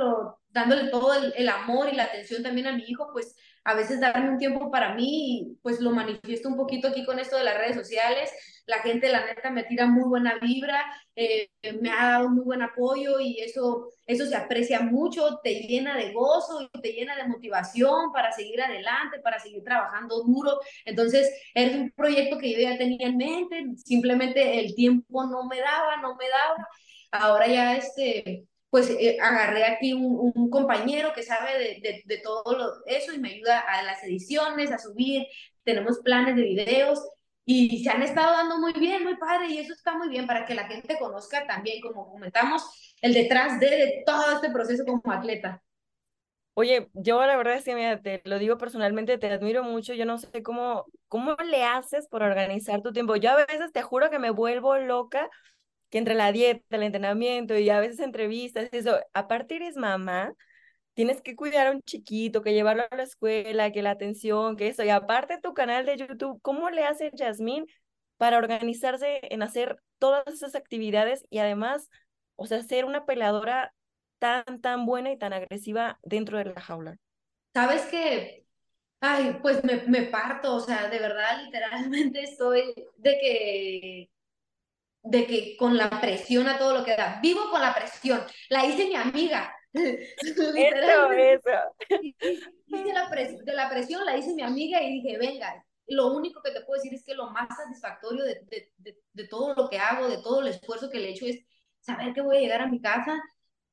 Speaker 5: dándole todo el, el, amor y la atención también a mi hijo, pues a veces darme un tiempo para mí pues lo manifiesto un poquito aquí con esto de las redes sociales. La gente, la neta, me tira muy buena vibra, eh, me ha dado muy buen apoyo y eso, eso se aprecia mucho, te llena de gozo y te llena de motivación para seguir adelante, para seguir trabajando duro. Entonces, es un proyecto que yo ya tenía en mente, simplemente el tiempo no me daba, no me daba. Ahora ya este, pues eh, agarré aquí un, compañero que sabe de, de, de, todo eso y me ayuda a las ediciones, a subir, tenemos planes de videos y se han estado dando muy bien, muy padre y eso está muy bien para que la gente conozca también, como comentamos, el detrás de, de todo este proceso como atleta.
Speaker 4: Oye, yo la verdad es que mira, te lo digo personalmente, te admiro mucho, yo no sé cómo, cómo le haces por organizar tu tiempo. Yo a veces te juro que me vuelvo loca que entre la dieta, el entrenamiento y a veces entrevistas, eso, aparte eres mamá, tienes que cuidar a un chiquito, que llevarlo a la escuela, que la atención, que eso, y aparte tu canal de YouTube, ¿cómo le hace Yasmín para organizarse en hacer todas esas actividades y además, o sea, ser una peleadora tan, tan buena y tan agresiva dentro de la jaula?
Speaker 5: Sabes que, ay, pues me, me parto, o sea, de verdad, literalmente estoy de que de que con la presión a todo lo que da. Vivo con la presión. La hice mi amiga.
Speaker 4: eso, eso.
Speaker 5: Hice la de la presión, la hice mi amiga y dije, venga, lo único que te puedo decir es que lo más satisfactorio de, de, de, de todo lo que hago, de todo el esfuerzo que le he hecho es saber que voy a llegar a mi casa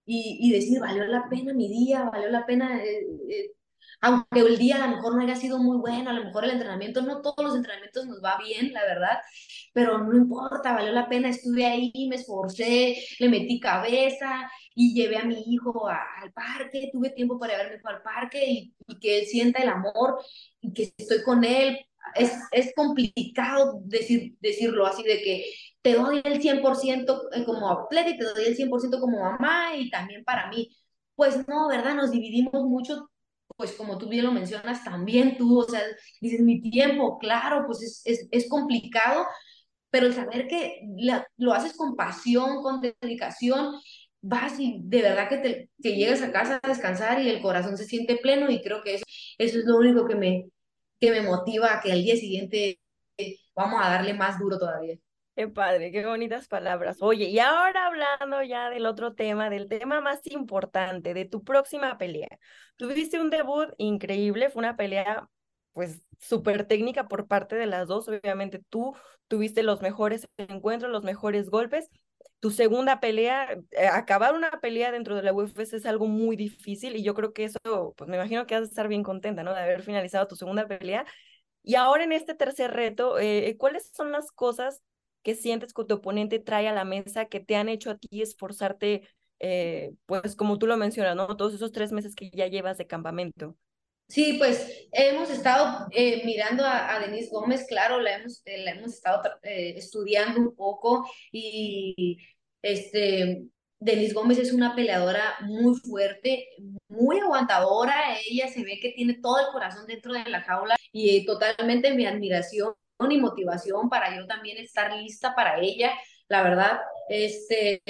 Speaker 5: y, y decir, valió la pena mi día, valió la pena eh, eh, aunque el día a lo mejor no haya sido muy bueno, a lo mejor el entrenamiento, no todos los entrenamientos nos va bien, la verdad, pero no importa, valió la pena, estuve ahí, me esforcé, le metí cabeza y llevé a mi hijo al parque, tuve tiempo para llevar a al parque y, que él sienta el amor y que estoy con él. Es, es complicado decir, decirlo así, de que te doy el 100% eh, como atleta y te doy el 100% como mamá y también para mí. Pues no, ¿verdad? Nos dividimos mucho pues como tú bien lo mencionas, también tú, o sea, dices, mi tiempo, claro, pues es, es, es complicado, pero el saber que lo haces con pasión, con dedicación, vas y de verdad que, te, que llegas a casa a descansar y el corazón se siente pleno y creo que eso, eso es lo único que me, que me motiva a que al día siguiente vamos a darle más duro todavía.
Speaker 4: Qué padre, qué bonitas palabras. Oye, y ahora hablando ya del otro tema, del tema más importante, de tu próxima pelea. Tuviste un debut increíble, fue una pelea pues súper técnica por parte de las dos. Obviamente tú tuviste los mejores encuentros, los mejores golpes. Tu segunda pelea, eh, acabar una pelea dentro de la UFC es algo muy difícil y yo creo que eso, pues me imagino que vas a estar bien contenta, ¿no? De haber finalizado tu segunda pelea. Y ahora en este tercer reto, eh, ¿cuáles son las cosas ¿Qué sientes que tu oponente trae a la mesa que te han hecho a ti esforzarte, eh, pues como tú lo mencionas, ¿no? Todos esos tres meses que ya llevas de campamento.
Speaker 5: Sí, pues hemos estado eh, mirando a, Denise Gómez, claro, la hemos, eh, la hemos estado estudiando un poco y este, Denise Gómez es una peleadora muy fuerte, muy aguantadora, ella se ve que tiene todo el corazón dentro de la jaula y totalmente mi admiración y motivación para yo también estar lista para ella. La verdad, este,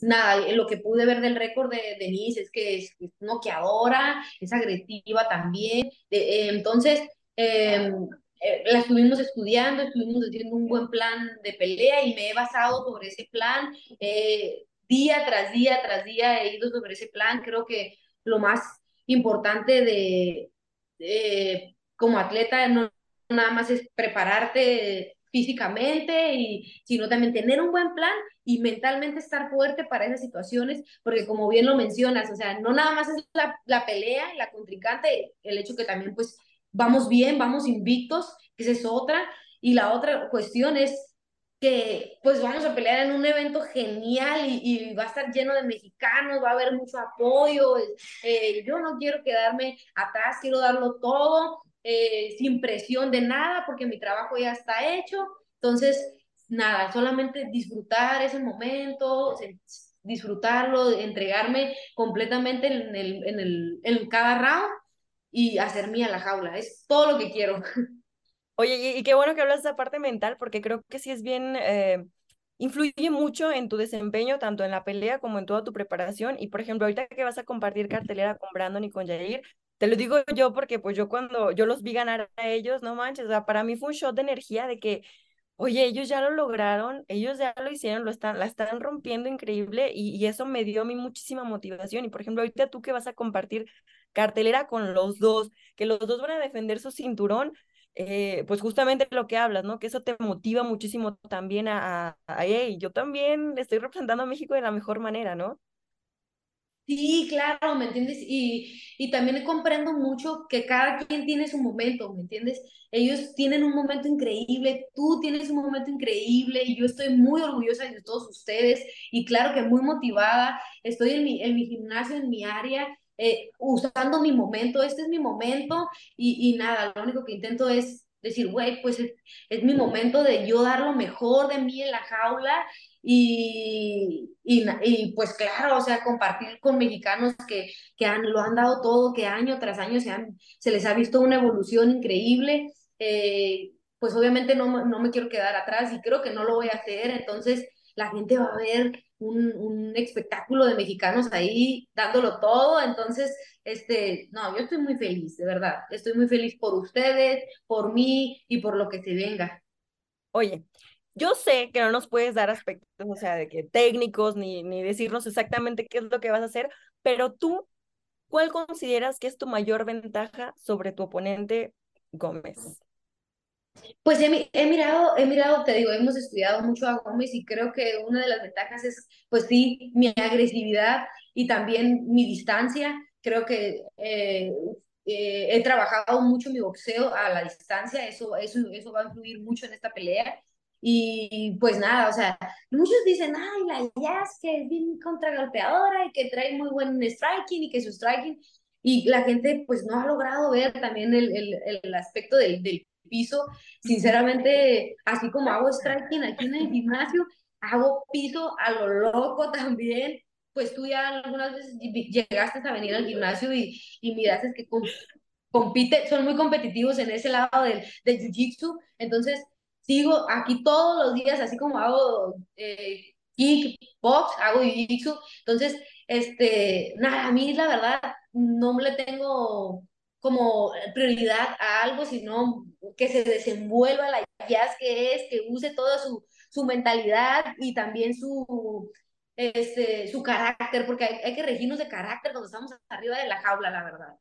Speaker 5: nada, lo que pude ver del récord de Denise es que es, noqueadora, es agresiva también. Eh, entonces, em, eh, la estuvimos estudiando, estuvimos haciendo un buen plan de pelea y me he basado sobre ese plan. Eh, día tras día tras día he ido sobre ese plan. Creo que lo más importante de, de como atleta no nada más es prepararte físicamente, y, sino también tener un buen plan y mentalmente estar fuerte para esas situaciones, porque como bien lo mencionas, o sea, no nada más es la, la pelea, la contrincante, el hecho que también pues vamos bien, vamos invictos, que esa es otra, y la otra cuestión es que pues vamos a pelear en un evento genial y, va a estar lleno de mexicanos, va a haber mucho apoyo, eh, yo no quiero quedarme atrás, quiero darlo todo eh, sin presión de nada, porque mi trabajo ya está hecho. Entonces, nada, solamente disfrutar ese momento, disfrutarlo, entregarme completamente en, el, en, el, en cada round y hacer mía la jaula. Es todo lo que quiero.
Speaker 4: Oye, y, qué bueno que hablas de esa parte mental, porque creo que sí es bien, eh, influye mucho en tu desempeño, tanto en la pelea como en toda tu preparación. Y por ejemplo, ahorita que vas a compartir cartelera con Brandon y con Jair, te lo digo yo porque pues yo cuando yo los vi ganar a ellos, no manches, o sea, para mí fue un shot de energía de que, oye, ellos ya lo lograron, ellos ya lo hicieron, lo están, la están rompiendo increíble y, eso me dio a mí muchísima motivación. Y por ejemplo, ahorita tú que vas a compartir cartelera con los dos, que los dos van a defender su cinturón, eh, pues justamente lo que hablas, ¿no? Que eso te motiva muchísimo también a, a, a hey, yo también estoy representando a México de la mejor manera, ¿no?
Speaker 5: Sí, claro, ¿me entiendes? Y, y también comprendo mucho que cada quien tiene su momento, ¿me entiendes? Ellos tienen un momento increíble, tú tienes un momento increíble y yo estoy muy orgullosa de todos ustedes y claro que muy motivada, estoy en mi, en mi gimnasio, en mi área, eh, usando mi momento, este es mi momento y, y nada, lo único que intento es decir, güey, pues es, mi momento de yo dar lo mejor de mí en la jaula y, y, y, pues claro, o sea, compartir con mexicanos que, que han, lo han dado todo, que año tras año se, han, se les ha visto una evolución increíble, eh, pues obviamente no, no me quiero quedar atrás y creo que no lo voy a hacer, entonces la gente va a ver un, un, espectáculo de mexicanos ahí dándolo todo, entonces, este, no, yo estoy muy feliz, de verdad, estoy muy feliz por ustedes, por mí y por lo que se venga.
Speaker 4: Oye, yo sé que no nos puedes dar aspectos, o sea, de que técnicos, ni, ni decirnos exactamente qué es lo que vas a hacer, pero tú, ¿cuál consideras que es tu mayor ventaja sobre tu oponente Gómez?
Speaker 5: Pues he, he, mirado, he mirado, te digo, hemos estudiado mucho a Gómez y creo que una de las ventajas es, pues sí, mi agresividad y también mi distancia. Creo que eh, eh, he trabajado mucho mi boxeo a la distancia, eso, eso, eso va a influir mucho en esta pelea. Y pues nada, o sea, muchos dicen, ay, la Jazz que es bien contragolpeadora y que trae muy buen striking y que su striking, y la gente pues no ha logrado ver también el, el, el aspecto del, del piso. Sinceramente, así como hago striking aquí en el gimnasio, hago piso a lo loco también. Pues tú ya algunas veces llegaste a venir al gimnasio y, y miraste que compite, son muy competitivos en ese lado del, del jiu-jitsu. Entonces, sigo aquí todos los días, así como hago eh, kickbox, hago jiu-jitsu. Entonces, este, nada, a mí la verdad no le tengo como prioridad a algo, sino que se desenvuelva la jazz que es, que use toda su, su mentalidad y también su, este, su carácter, porque hay, hay que regirnos de carácter cuando estamos arriba de la jaula, la verdad.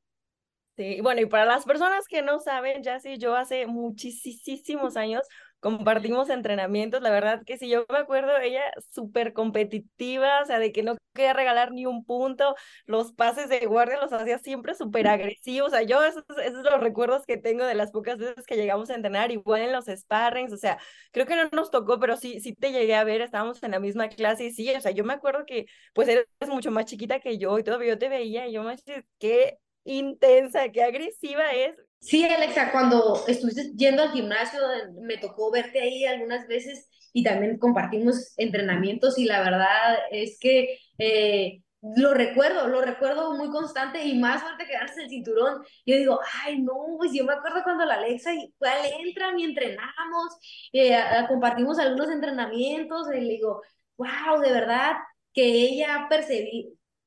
Speaker 4: Sí, bueno, y para las personas que no saben, ya sí, yo hace muchísimos años compartimos entrenamientos, la verdad que sí, yo me acuerdo, ella súper competitiva, o sea, de que no quería regalar ni un punto, los pases de guardia los hacía siempre súper agresivos, o sea, yo esos, esos son los recuerdos que tengo de las pocas veces que llegamos a entrenar, igual en los sparrings, o sea, creo que no nos tocó, pero sí, sí te llegué a ver, estábamos en la misma clase y sí, o sea, yo me acuerdo que pues eres mucho más chiquita que yo y todavía yo te veía y yo me decía, qué intensa, qué agresiva es.
Speaker 5: Sí, Alexa, cuando estuviste yendo al gimnasio, me tocó verte ahí algunas veces y también compartimos entrenamientos y la verdad es que eh, lo recuerdo, lo recuerdo muy constante y más fuerte que darse el cinturón. Yo digo, ay, no, pues yo me acuerdo cuando la Alexa y al entran y entrenamos, eh, compartimos algunos entrenamientos y le digo, wow, de verdad que ella ha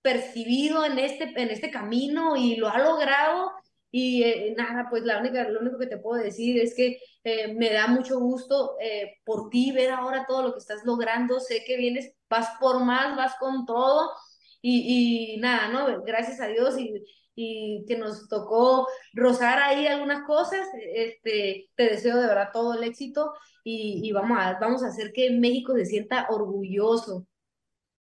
Speaker 5: percibido en este, en este camino y lo ha logrado. Y eh, nada, pues la única, lo único que te puedo decir es que eh, me da mucho gusto eh, por ti ver ahora todo lo que estás logrando. Sé que vienes, vas por más, vas con todo. Y, y nada, ¿no? Gracias a Dios y, y que nos tocó rozar ahí algunas cosas. Este, te deseo de verdad todo el éxito y, y vamos, a, vamos a hacer que México se sienta orgulloso.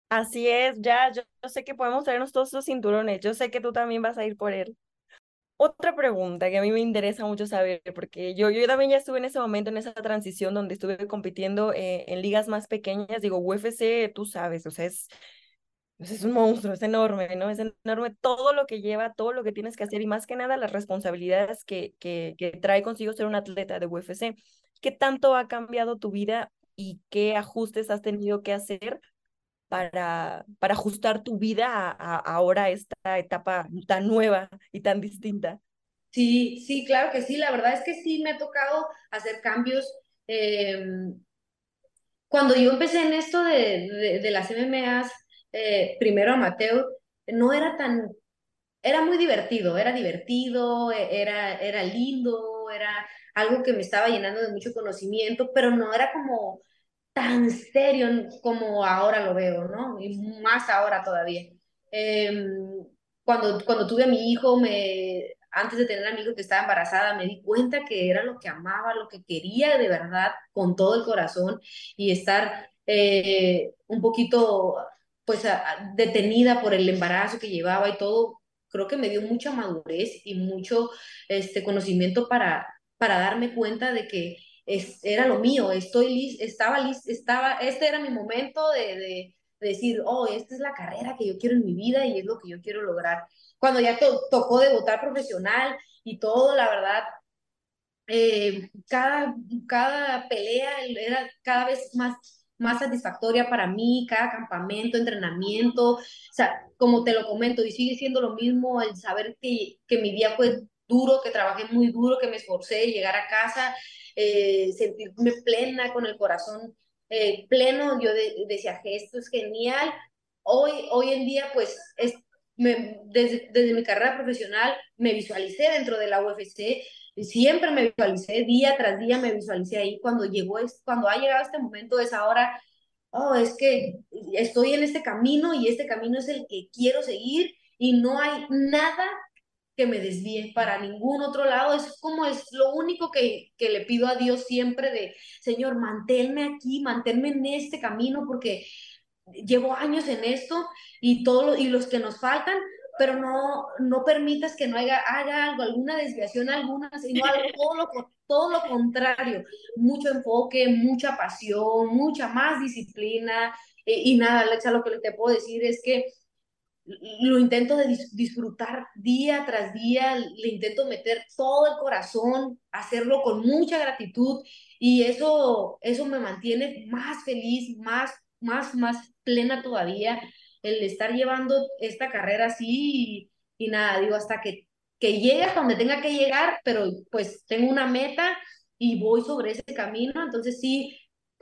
Speaker 4: Así es, ya, yo, yo, sé que podemos traernos todos esos cinturones, yo sé que tú también vas a ir por él. Otra pregunta que a mí me interesa mucho saber, porque yo, yo también ya estuve en ese momento, en esa transición donde estuve compitiendo eh, en ligas más pequeñas, digo, UFC, tú sabes, o sea, es, pues es un monstruo, es enorme, ¿no? Es enorme todo lo que lleva, todo lo que tienes que hacer y más que nada las responsabilidades que, que, que trae consigo ser un atleta de UFC. ¿Qué tanto ha cambiado tu vida y qué ajustes has tenido que hacer para, para ajustar tu vida a, a, ahora esta etapa tan nueva y tan distinta.
Speaker 5: Sí, sí, claro que sí. La verdad es que sí me ha tocado hacer cambios. Eh, cuando yo empecé en esto de, de, de las MMAs, eh, primero amateur, no era tan era muy divertido, era divertido, e, era, era lindo, era algo que me estaba llenando de mucho conocimiento, pero no era como tan serio como ahora lo veo, ¿no? Y más ahora todavía. Em, cuando, cuando tuve a mi hijo, me, antes de tener a mi hijo que estaba embarazada, me di cuenta que era lo que amaba, lo que quería de verdad, con todo el corazón, y estar eh, un poquito, pues, detenida por el embarazo que llevaba y todo, creo que me dio mucha madurez y mucho este, conocimiento para, para darme cuenta de que es, era lo mío, estoy list, estaba list, estaba, este era mi momento de, de, decir, oh, esta es la carrera que yo quiero en mi vida y es lo que yo quiero lograr. Cuando ya to, tocó debutar profesional y todo, la verdad, eh, cada, cada pelea era cada vez más más satisfactoria para mí, cada campamento, entrenamiento, o sea, como te lo comento, y sigue siendo lo mismo el saber que, que mi día fue duro, que trabajé muy duro, que me esforcé, llegar a casa, eh, sentirme plena, con el corazón eh, pleno, yo decía, esto es genial. Hoy, hoy en día, pues, es, desde, desde mi carrera profesional me visualicé dentro de la UFC, siempre me visualicé, día tras día me visualicé ahí, cuando llegó, cuando ha llegado este momento es ahora, oh, es que estoy en este camino y este camino es el que quiero seguir y no hay nada que me desvíe para ningún otro lado. Es como es lo único que, que le pido a Dios siempre de, Señor, manténme aquí, manténme en este camino porque llevo años en esto y, todo y los que nos faltan, pero no, no permitas que no haya, haya algo, alguna desviación alguna, sino algo, todo, lo, todo lo contrario, mucho enfoque, mucha pasión, mucha más disciplina. Eh, y nada, Alexa, lo que te puedo decir es que lo intento de disfrutar día tras día, le intento meter todo el corazón, hacerlo con mucha gratitud y eso, eso me mantiene más feliz, más, más, más plena todavía el estar llevando esta carrera así y, nada, digo, hasta que, que llegue hasta donde tenga que llegar, pero pues tengo una meta y voy sobre ese camino, entonces sí,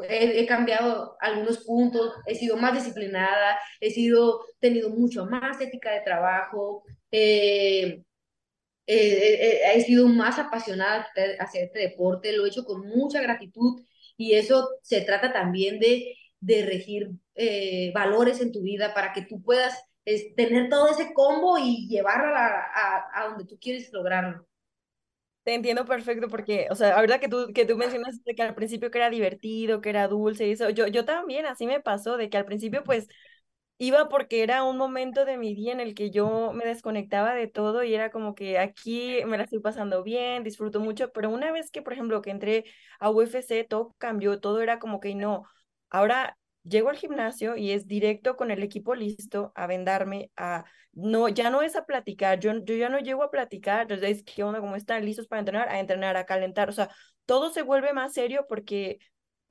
Speaker 5: he, cambiado algunos puntos, he sido más disciplinada, he sido, tenido mucho más ética de trabajo, eh, he sido más apasionada hacia este deporte, lo he hecho con mucha gratitud y eso se trata también de, de regir eh, valores en tu vida para que tú puedas tener todo ese combo y llevarlo a, a donde tú quieres lograrlo.
Speaker 4: Te entiendo perfecto porque, o sea, ahorita que tú, que tú mencionas que al principio que era divertido, que era dulce y eso, yo, yo también así me pasó, de que al principio pues iba porque era un momento de mi día en el que yo me desconectaba de todo y era como que aquí me la estoy pasando bien, disfruto mucho, pero una vez que, por ejemplo, que entré a UFC, todo cambió, todo era como que no, ahora llego al gimnasio y es directo con el equipo listo a vendarme, a no, ya no es a platicar, yo, yo ya no llego a platicar, entonces, ¿qué onda? ¿Cómo están? ¿Listos para entrenar? A entrenar, a calentar, o sea, todo se vuelve más serio porque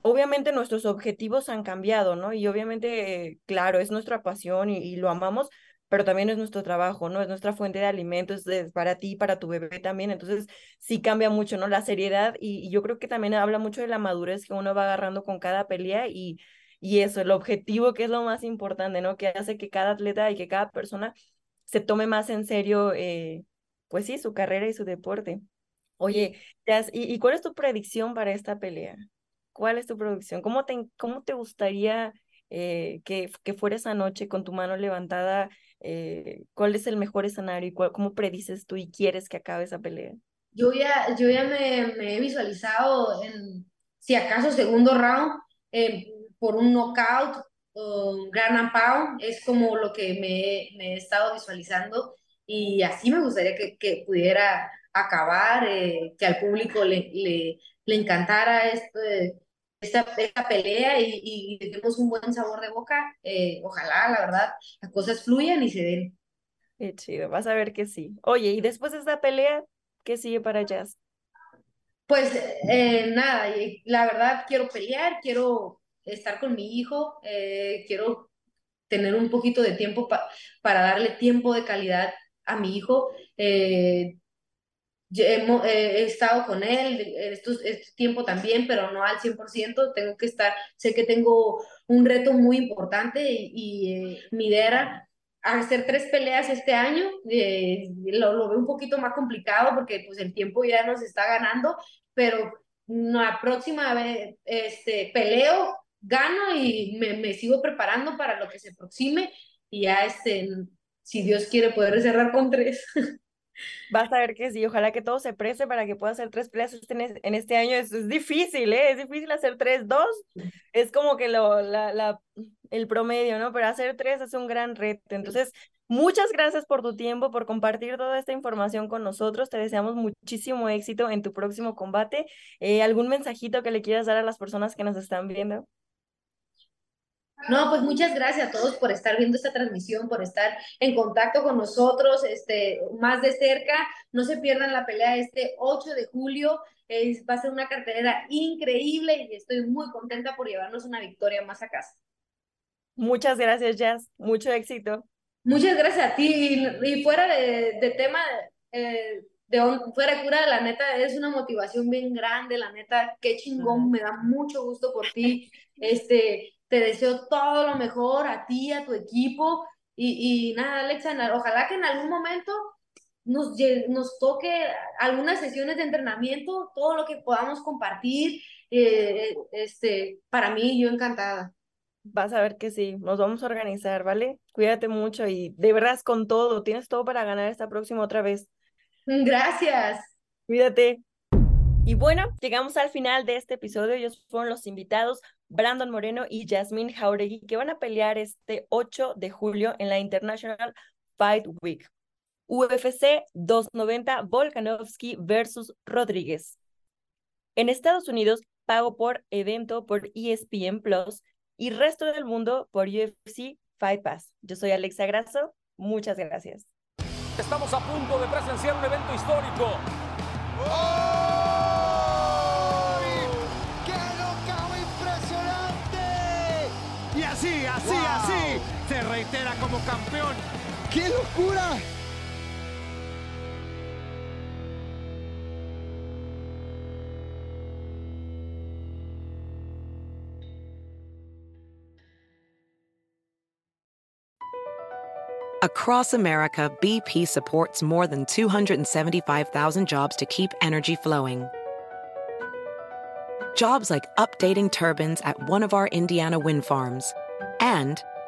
Speaker 4: obviamente nuestros objetivos han cambiado, ¿no? Y obviamente, claro, es nuestra pasión y, lo amamos, pero también es nuestro trabajo, ¿no? Es nuestra fuente de alimentos, es para ti, para tu bebé también, entonces sí cambia mucho, ¿no? La seriedad y, y yo creo que también habla mucho de la madurez que uno va agarrando con cada pelea y y eso, el objetivo que es lo más importante, ¿no? Que hace que cada atleta y que cada persona se tome más en serio, eh, pues sí, su carrera y su deporte. Oye, ¿y, cuál es tu predicción para esta pelea? ¿Cuál es tu predicción? ¿Cómo te, cómo te gustaría eh, que, que fuera esa noche con tu mano levantada? Eh, ¿Cuál es el mejor escenario y cómo predices tú y quieres que acabe esa pelea?
Speaker 5: Yo ya, yo ya me he visualizado en, si acaso, segundo round, por un knockout, un gran pound, es como lo que me, me, he estado visualizando y así me gustaría que, que pudiera acabar, eh, que al público le, le, le encantara este, esta, esta, pelea y, y demos un buen sabor de boca. Eh, ojalá, la verdad, las cosas fluyan y se den.
Speaker 4: Qué chido, vas a ver que sí. Oye, y después de esta pelea, ¿qué sigue para Jazz?
Speaker 5: Pues eh, nada, la verdad quiero pelear, quiero estar con mi hijo, eh, quiero tener un poquito de tiempo para darle tiempo de calidad a mi hijo. Eh, he, estado con él este, tiempo también, pero no al 100%. Tengo que estar, sé que tengo un reto muy importante y, y eh, Midera hacer tres peleas este año. Eh, lo, lo, veo un poquito más complicado porque pues el tiempo ya nos está ganando, pero la próxima vez este, peleo, gano y me, me sigo preparando para lo que se aproxime y ya este, si Dios quiere poder cerrar con tres.
Speaker 4: Vas a ver que sí, ojalá que todo se preste para que pueda hacer tres peleas este, en este año. Es, es difícil, ¿eh? Es difícil hacer tres, dos. Es como que lo, la, la, el promedio, ¿no? Pero hacer tres es un gran reto. Entonces, muchas gracias por tu tiempo, por compartir toda esta información con nosotros. Te deseamos muchísimo éxito en tu próximo combate. Eh, ¿Algún mensajito que le quieras dar a las personas que nos están viendo?
Speaker 5: No, pues muchas gracias a todos por estar viendo esta transmisión, por estar en contacto con nosotros este, más de cerca. No se pierdan la pelea este 8 de julio. Es, va a ser una cartelera increíble y estoy muy contenta por llevarnos una victoria más a casa.
Speaker 4: Muchas gracias, Jazz. Mucho éxito.
Speaker 5: Muchas gracias a ti. Y, fuera de, de tema, eh, de fuera de cura, la neta es una motivación bien grande, la neta, qué chingón, me da mucho gusto por ti. Este, te deseo todo lo mejor a ti, a tu equipo. Y, y nada, Alexa, ojalá que en algún momento nos, nos toque algunas sesiones de entrenamiento, todo lo que podamos compartir. Eh, este, para mí, yo encantada.
Speaker 4: Vas a ver que sí, nos vamos a organizar, ¿vale? Cuídate mucho y de verdad con todo, tienes todo para ganar esta próxima otra vez.
Speaker 5: Gracias.
Speaker 4: Cuídate. Y bueno, llegamos al final de este episodio. Ellos fueron los invitados, Brandon Moreno y Jasmine Jauregui, que van a pelear este 8 de julio en la International Fight Week. UFC 290 Volkanovski versus Rodríguez. En Estados Unidos, pago por evento por ESPN Plus y resto del mundo por UFC Fight Pass. Yo soy Alexa Grasso. Muchas gracias.
Speaker 1: Estamos a punto de presenciar un evento histórico.
Speaker 3: así, se como campeón.
Speaker 6: ¡Qué locura!
Speaker 7: Across America, BP supports more than 275,000 jobs to keep energy flowing. Jobs like updating turbines at one of our Indiana wind farms and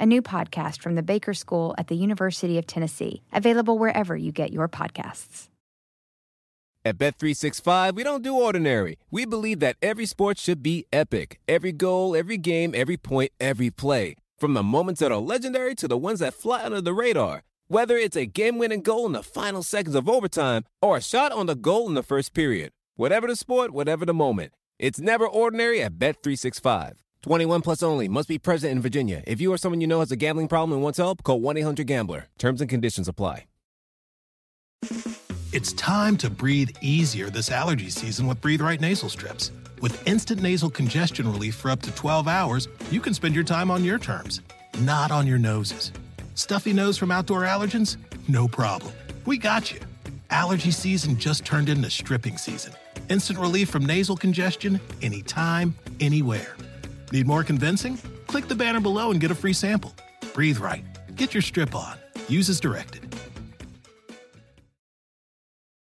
Speaker 8: a new podcast from the Baker School at the University of Tennessee, available wherever you get your podcasts.
Speaker 9: At Bet365, we don't do ordinary. We believe that every sport should be epic. Every goal, every game, every point, every play. From the moments that are legendary to the ones that fly under the radar. Whether it's a game winning goal in the final seconds of overtime or a shot on the goal in the first period. Whatever the sport, whatever the moment. It's never ordinary at Bet365. 21 plus only. Must be present in Virginia. If you or someone you know has a gambling problem and wants help, call 1 800 Gambler. Terms and conditions apply.
Speaker 10: It's time to breathe easier this allergy season with Breathe Right Nasal Strips. With instant nasal congestion relief for up to 12 hours, you can spend your time on your terms, not on your noses. Stuffy nose from outdoor allergens? No problem. We got you. Allergy season just turned into stripping season. Instant relief from nasal congestion anytime, anywhere. Need more convincing? Click the banner below and get a free sample. Breathe right. Get your strip on. Use as directed.